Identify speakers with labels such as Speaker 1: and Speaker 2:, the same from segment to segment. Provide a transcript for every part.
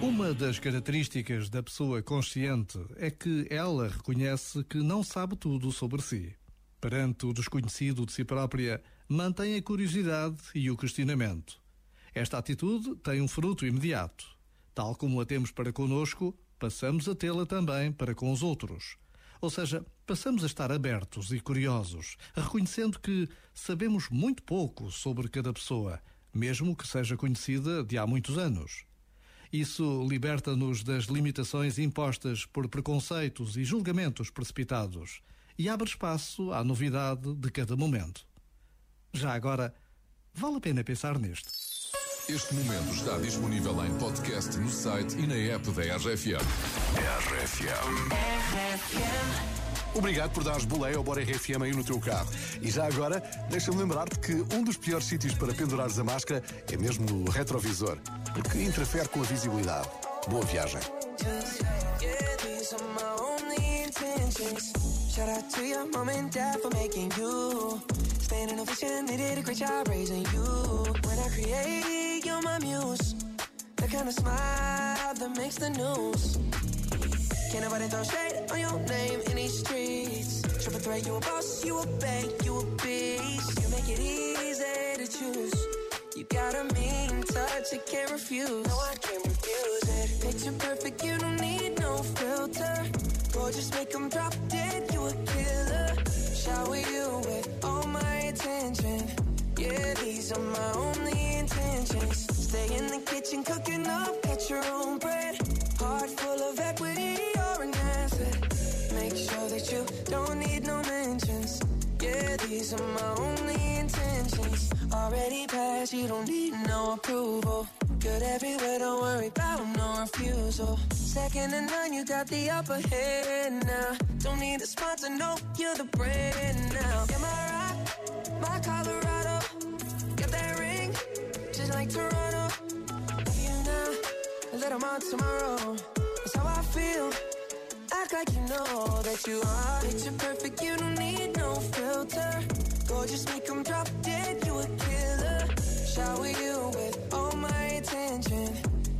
Speaker 1: Uma das características da pessoa consciente é que ela reconhece que não sabe tudo sobre si. Perante o desconhecido de si própria, mantém a curiosidade e o questionamento. Esta atitude tem um fruto imediato. Tal como a temos para conosco, passamos a tê-la também para com os outros. Ou seja, passamos a estar abertos e curiosos, reconhecendo que sabemos muito pouco sobre cada pessoa, mesmo que seja conhecida de há muitos anos. Isso liberta-nos das limitações impostas por preconceitos e julgamentos precipitados e abre espaço à novidade de cada momento. Já agora, vale a pena pensar nisto.
Speaker 2: Este momento está disponível em podcast no site e na app da RFM. RFM.
Speaker 3: Obrigado por dares boleia ao Bora RFM aí no teu carro. E já agora, deixa-me lembrar-te que um dos piores sítios para pendurares a máscara é mesmo no retrovisor, porque interfere com a visibilidade. Boa viagem.
Speaker 4: Shout out to your mom and dad for making you. Ovation, they did a great job raising you. When I create, you're my muse. The kind of smile that makes the news. Can't nobody throw shade on your name in these streets. Triple threat, you a boss, you a bank, you a beast. You make it easy to choose. You got a mean touch, I can't refuse. No, I can't refuse it. Picture perfect, you don't need no filter. Gorgeous, make them drop dead, you a killer. Shower you you don't need no mentions. Yeah, these are my only intentions. Already passed, you don't need no approval. Good everywhere, don't worry about no refusal. Second to none, you got the upper hand now. Don't need a sponsor, no, you're the brand now. You're my rock, my Colorado. Got that ring, just like Toronto. You now, a little more tomorrow. Act like you know that you are. Picture perfect, you don't need no filter. Gorgeous, make them drop dead, you a killer. Shower you with all my attention.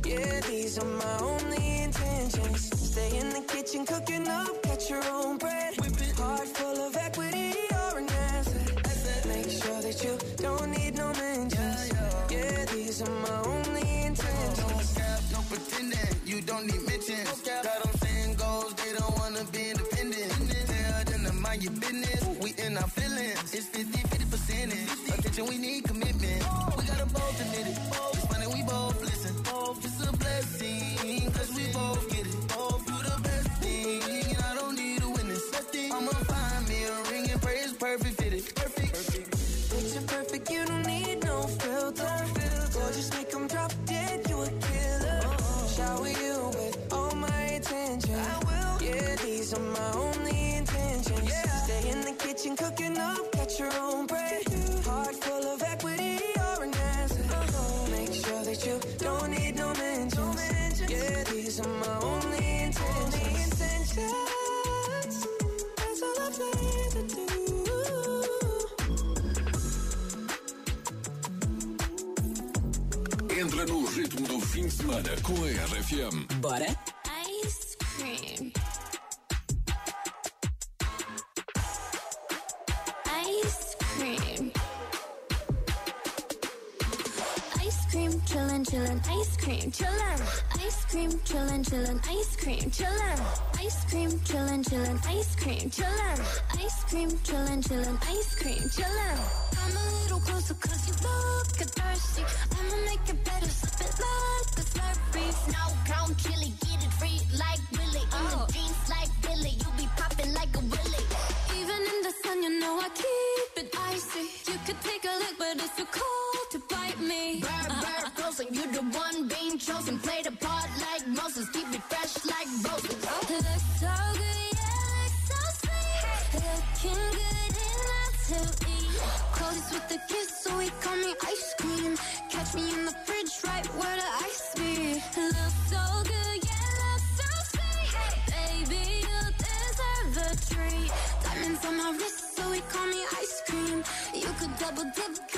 Speaker 4: Yeah, these are my only intentions. Stay in the kitchen, cooking up, catch your own bread. Heart full of equity, you're an asset. Make sure that you don't need no mentions. Yeah, these are my only intentions.
Speaker 5: No pretending, you don't need mentions. Mind your business. We in our feelings. It's 50 50 percentage. Attention, we need
Speaker 4: kitchen, cooking up, catch your own bread. Heart full of equity, you're an asset. Make sure that you don't need no mentions. Yeah, these are my only intentions. That's all I plan to do.
Speaker 2: Entra no ritmo do fim de semana com a RFM.
Speaker 6: Bora?
Speaker 7: Cream, chillin', chillin', ice cream, chillin'. Ice cream, chillin', chillin', ice cream, chillin'. Ice cream, chillin', chillin', ice cream, chillin'. Ice cream, chillin', chillin', ice cream, chillin'.
Speaker 8: You're the one being chosen. Play the part like Moses. Keep it fresh like roses.
Speaker 7: Oh. Look so good, yeah, looks so sweet. Looking good in that to eat. With the kiss, so he call me ice cream. Catch me in the fridge, right where the ice be. Looks so good, yeah, looks so sweet. Baby, you deserve a treat. Diamonds on my wrist, so he call me ice cream. You could double dip.